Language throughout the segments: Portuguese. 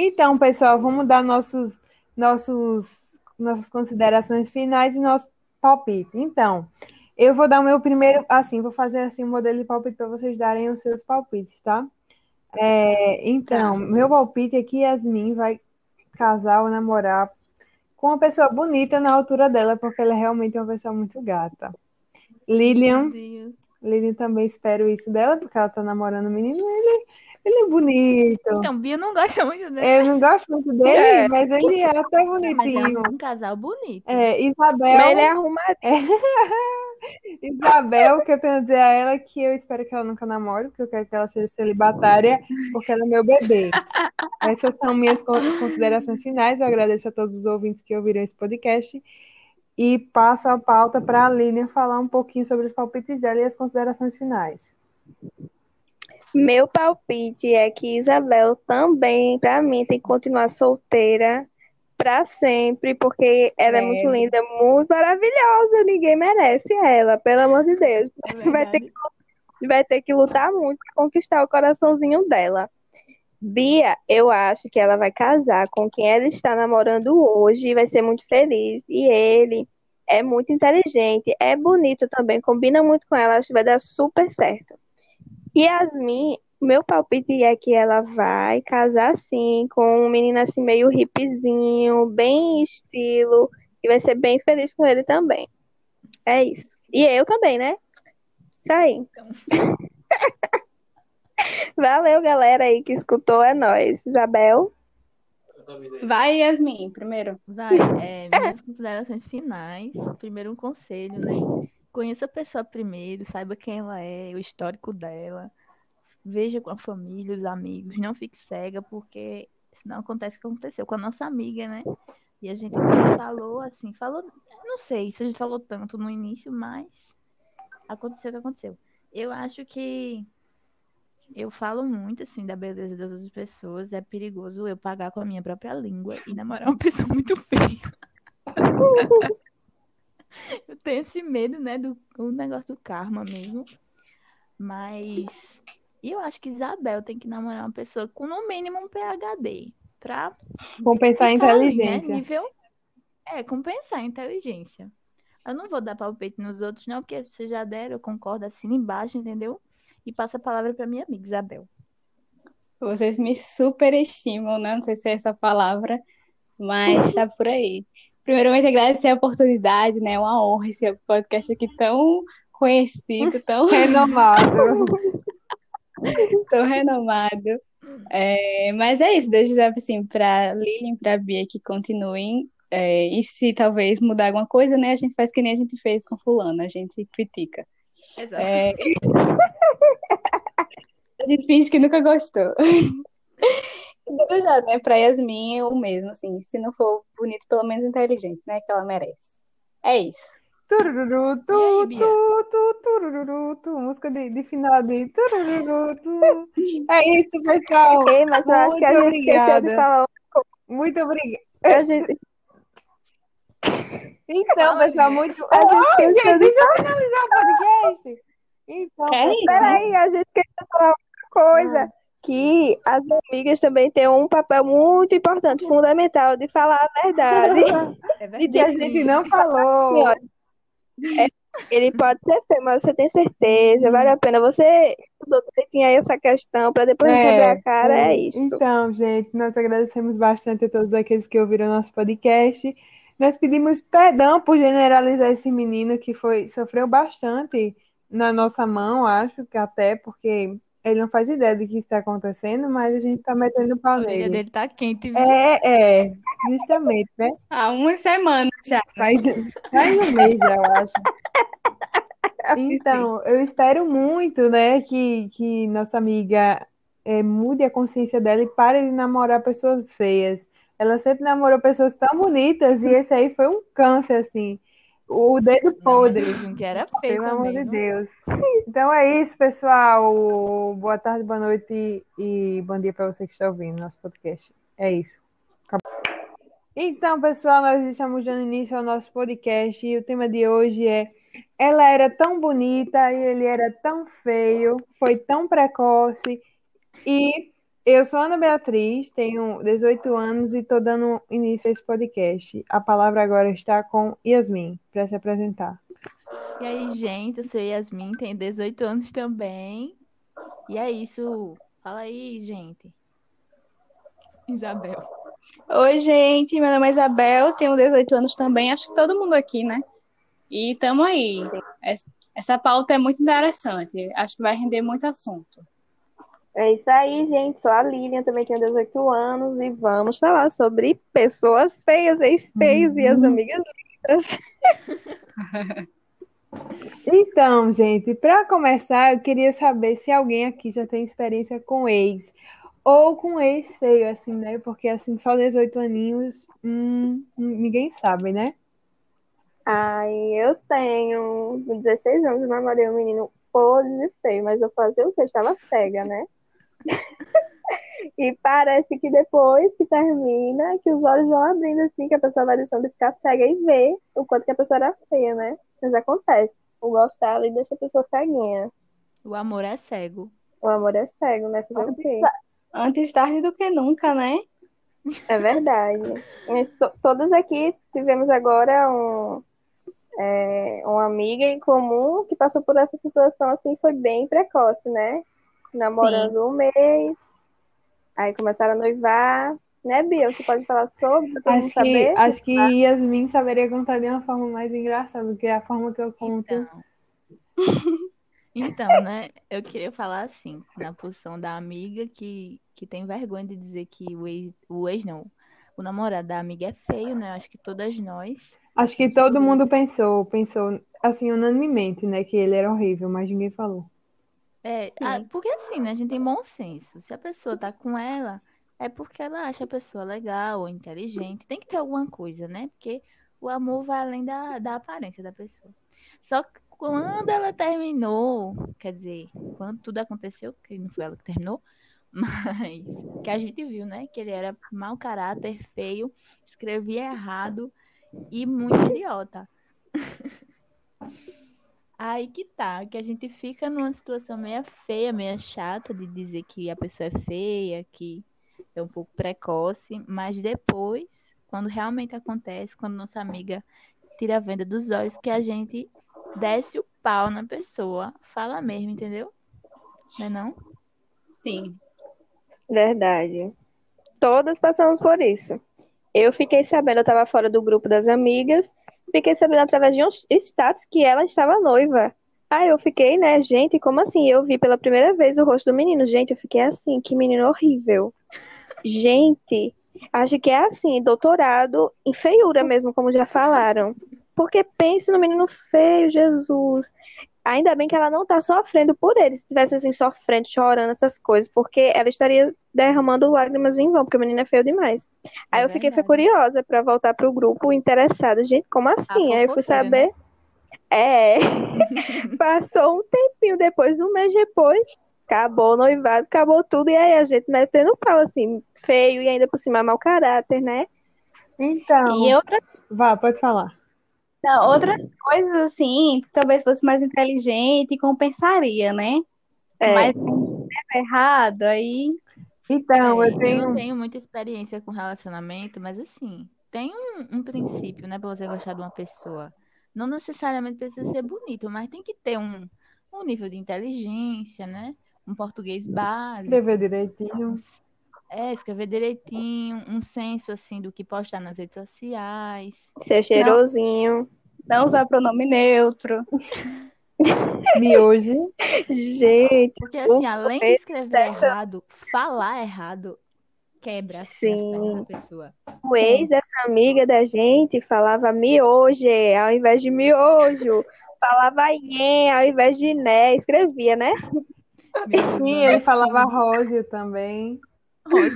Então, pessoal, vamos dar nossos, nossos, nossas considerações finais e nosso palpite. Então, eu vou dar o meu primeiro, assim, vou fazer assim um modelo de palpite para vocês darem os seus palpites, tá? É, então, tá. meu palpite é que Yasmin vai casar ou namorar com uma pessoa bonita na altura dela, porque ela é realmente uma pessoa muito gata. Lilian, Lilian também espero isso dela, porque ela tá namorando o menino, ele ele é bonito. Então, Bia não gosta muito dele. Eu não gosto muito dele, é. mas ele é até bonitinho. Mas é um casal bonito. É, Isabel. Mas ele é arrumado. É. Isabel, que eu tenho a dizer a ela que eu espero que ela nunca namore, porque eu quero que ela seja celibatária, porque ela é meu bebê. Essas são minhas considerações finais. Eu agradeço a todos os ouvintes que ouviram esse podcast. E passo a pauta para a Lilian falar um pouquinho sobre os palpites dela e as considerações finais. Meu palpite é que Isabel também, para mim, tem que continuar solteira para sempre, porque ela é. é. muito linda, muito maravilhosa. Ninguém merece ela, pelo amor de Deus. É vai, ter que, vai ter que lutar muito para conquistar o coraçãozinho dela. Bia, eu acho que ela vai casar com quem ela está namorando hoje e vai ser muito feliz. E ele é muito inteligente, é bonito também, combina muito com ela, acho que vai dar super certo. Yasmin, meu palpite é que ela vai casar sim com um menino assim meio hippiezinho, bem estilo, e vai ser bem feliz com ele também. É isso. E eu também, né? Isso aí. Valeu, galera aí que escutou, é nós. Isabel? Vai, Yasmin, primeiro. Vai, é, minhas considerações finais. Primeiro um conselho, né? Conheça a pessoa primeiro, saiba quem ela é, o histórico dela. Veja com a família, os amigos. Não fique cega, porque senão acontece o que aconteceu com a nossa amiga, né? E a gente falou assim, falou, não sei se a gente falou tanto no início, mas aconteceu o que aconteceu. Eu acho que eu falo muito assim da beleza das outras pessoas, é perigoso eu pagar com a minha própria língua e namorar uma pessoa muito feia. eu tenho esse medo, né, do o negócio do karma mesmo. Mas eu acho que Isabel tem que namorar uma pessoa com no mínimo um PhD pra compensar a inteligência. né? Nível é, compensar a inteligência. Eu não vou dar palpite nos outros, não, porque se já deram, eu concordo assim embaixo, entendeu? E passa a palavra para minha amiga Isabel. Vocês me superestimam, né? Não sei se é essa palavra, mas tá por aí. Primeiramente, agradecer a oportunidade, né? É uma honra esse podcast aqui tão conhecido, tão renomado. tão renomado. É, mas é isso, deixa eu assim, para Lilian e para Bia que continuem. É, e se talvez mudar alguma coisa, né? A gente faz que nem a gente fez com fulano, a gente critica. Exato. É... a gente finge que nunca gostou. Já, né? Pra Yasmin, o mesmo, assim. Se não for bonito, pelo menos inteligente, né? Que ela merece. É isso. Turururu, tu, aí, tu, tu, turururu, tu, música de, de final de turururu, tu. É isso, pessoal. Ei, mas eu acho que a gente obrigada. de falar Muito obrigada. A gente... Então, pessoal, muito. A gente oh, gente, deixa eu finalizar o podcast. Então, é isso, peraí, a gente quer falar uma coisa. Ah que as amigas também têm um papel muito importante, fundamental, de falar a verdade. É verdade. que a gente não falou. É, ele pode ser feio, mas você tem certeza, vale a pena. Você estudou direitinho aí essa questão para depois é, quebrar a cara, é, é isso. Então, gente, nós agradecemos bastante a todos aqueles que ouviram nosso podcast. Nós pedimos perdão por generalizar esse menino que foi sofreu bastante na nossa mão, acho que até porque ele não faz ideia do que está acontecendo, mas a gente está metendo o pau nele. A dele tá quente, viu? É, é, justamente, né? Há uma semana já. Faz, faz um mês já, eu acho. Então, eu espero muito, né, que, que nossa amiga é, mude a consciência dela e pare de namorar pessoas feias. Ela sempre namorou pessoas tão bonitas e esse aí foi um câncer, assim. O dedo podre. Não, que era feio Pelo também, amor de Deus. Então é isso, pessoal. Boa tarde, boa noite e bom dia para você que está ouvindo nosso podcast. É isso. Acabou. Então, pessoal, nós estamos dando início ao nosso podcast e o tema de hoje é Ela era tão bonita e ele era tão feio, foi tão precoce e eu sou Ana Beatriz, tenho 18 anos e estou dando início a esse podcast. A palavra agora está com Yasmin, para se apresentar. E aí, gente, eu sou Yasmin, tenho 18 anos também. E é isso. Fala aí, gente. Isabel. Oi, gente, meu nome é Isabel, tenho 18 anos também, acho que todo mundo aqui, né? E estamos aí. Essa pauta é muito interessante, acho que vai render muito assunto. É isso aí, gente. Sou a Lilian, também tenho 18 anos e vamos falar sobre pessoas feias, ex-feias uhum. e as uhum. amigas lindas. Então, gente, para começar, eu queria saber se alguém aqui já tem experiência com ex ou com ex feio, assim, né? Porque assim, só 18 aninhos, hum, ninguém sabe, né? Ai, eu tenho 16 anos, namorei um menino podre de feio, mas eu fazia o que? Eu estava cega, né? e parece que depois que termina, que os olhos vão abrindo assim, que a pessoa vai deixando de ficar cega e ver o quanto que a pessoa era feia, né? Mas acontece. O gostar ali deixa a pessoa ceguinha. O amor é cego. O amor é cego, né? Fazer o quê? Antes tarde do que nunca, né? É verdade. todos aqui tivemos agora um, é, uma amiga em comum que passou por essa situação assim, foi bem precoce, né? Namorando Sim. um mês, aí começaram a noivar. Né, Bia? Você pode falar sobre? Acho que, acho que Yasmin saberia contar de uma forma mais engraçada do que a forma que eu conto. Então, então né? Eu queria falar assim, na posição da amiga que, que tem vergonha de dizer que o ex, o ex não, o namorado da amiga é feio, né? Acho que todas nós. Acho que todo mundo pensou, pensou assim, unanimemente, né? Que ele era horrível, mas ninguém falou. É, a- porque assim, né? A gente tem bom senso. Se a pessoa tá com ela, é porque ela acha a pessoa legal ou inteligente. Tem que ter alguma coisa, né? Porque o amor vai além da, da aparência da pessoa. Só que quando ela terminou, quer dizer, quando tudo aconteceu, que não foi ela que terminou, mas que a gente viu, né? Que ele era mau caráter, feio, escrevia errado e muito idiota. Aí que tá, que a gente fica numa situação meio feia, meio chata de dizer que a pessoa é feia, que é um pouco precoce, mas depois, quando realmente acontece, quando nossa amiga tira a venda dos olhos, que a gente desce o pau na pessoa, fala mesmo, entendeu? Não é não? Sim. Verdade. Todas passamos por isso. Eu fiquei sabendo, eu tava fora do grupo das amigas, Fiquei sabendo através de um status que ela estava noiva. Aí eu fiquei, né, gente, como assim? Eu vi pela primeira vez o rosto do menino. Gente, eu fiquei assim, que menino horrível. Gente, acho que é assim, doutorado em feiura mesmo, como já falaram. Porque pense no menino feio, Jesus. Ainda bem que ela não tá sofrendo por ele. Se tivesse assim, sofrendo, chorando, essas coisas, porque ela estaria derramando lágrimas em vão, porque o menino é feio demais. Aí é eu fiquei curiosa para voltar pro grupo interessada. Gente, como assim? Aí eu fui saber. Né? É. Passou um tempinho depois, um mês depois, acabou o noivado, acabou tudo, e aí a gente metendo pau, assim, feio e ainda por cima mau caráter, né? Então. E outra. Vá, pode falar. Não, outras coisas assim, talvez fosse mais inteligente e compensaria, né? É. Mas é errado, aí. Então, é, eu tenho. Eu não tenho muita experiência com relacionamento, mas assim, tem um, um princípio, né, pra você gostar de uma pessoa. Não necessariamente precisa ser bonito, mas tem que ter um, um nível de inteligência, né? Um português básico. Escrever direitinho. É, escrever direitinho, um senso assim do que postar nas redes sociais. Ser cheirosinho. Não, não usar pronome neutro. Miojo. Gente. Porque assim, além de escrever errado, falar errado quebra assim, Sim. as da pessoa. O ex dessa amiga da gente falava miojo ao invés de miojo. Falava iê ao invés de né. Escrevia, né? Sim, ele falava róseo também.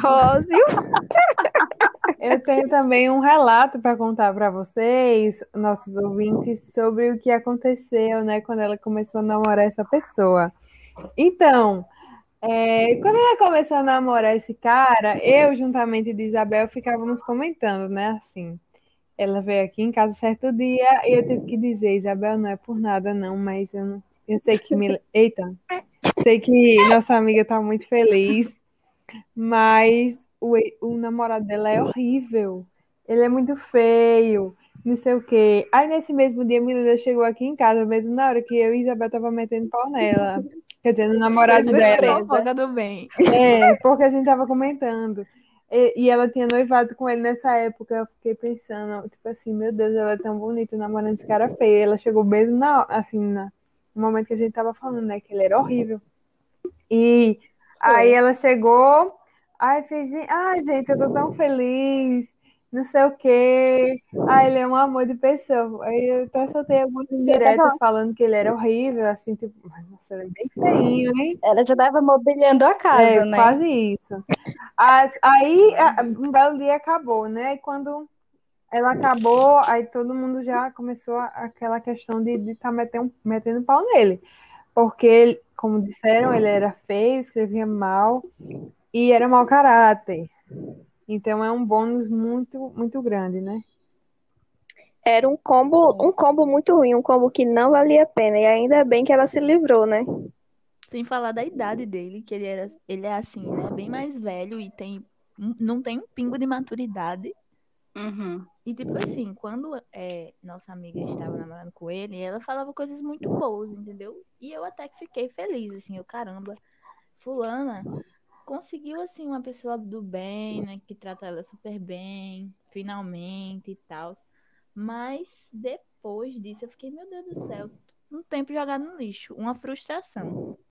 Rósio. Eu tenho também um relato para contar para vocês, nossos ouvintes, sobre o que aconteceu, né, quando ela começou a namorar essa pessoa. Então, é, quando ela começou a namorar esse cara, eu, juntamente de Isabel, ficávamos comentando, né, assim. Ela veio aqui em casa certo dia e eu tive que dizer, Isabel, não é por nada não, mas eu, não, eu sei que me... Eita! Sei que nossa amiga tá muito feliz Mas o, o namorado dela é horrível. Ele é muito feio, não sei o quê. Aí nesse mesmo dia, a menina chegou aqui em casa, mesmo na hora que eu e Isabel tava metendo pau nela. Quer dizer, no namorado dela. Fofoca do bem. É, porque a gente tava comentando. E, e ela tinha noivado com ele nessa época. Eu fiquei pensando, tipo assim, meu Deus, ela é tão bonita namorando esse cara feio. Ela chegou mesmo na, assim, na, no momento que a gente tava falando, né? Que ele era horrível. E aí ela chegou, ai, fez, ai, gente, eu tô tão feliz não sei o quê. Ah, ele é um amor de pessoa. Aí eu até soltei algumas indiretas falando que ele era horrível, assim, tipo, nossa, ele é bem feinho, hein? Ela já tava mobiliando a casa, é, né? Quase isso. As, aí um belo dia acabou, né? E quando ela acabou, aí todo mundo já começou aquela questão de estar tá metendo, metendo pau nele. Porque, como disseram, ele era feio, escrevia mal e era mau caráter. Então é um bônus muito, muito grande, né? Era um combo, um combo muito ruim, um combo que não valia a pena. E ainda bem que ela se livrou, né? Sem falar da idade dele, que ele era, ele é assim, né? Bem mais velho e tem, não tem um pingo de maturidade. Uhum. E tipo assim, quando é, nossa amiga estava namorando com ele, ela falava coisas muito boas, entendeu? E eu até que fiquei feliz, assim, eu caramba, fulana conseguiu, assim, uma pessoa do bem, né? Que trata ela super bem, finalmente e tal. Mas depois disso eu fiquei, meu Deus do céu, um tempo jogado no lixo, uma frustração.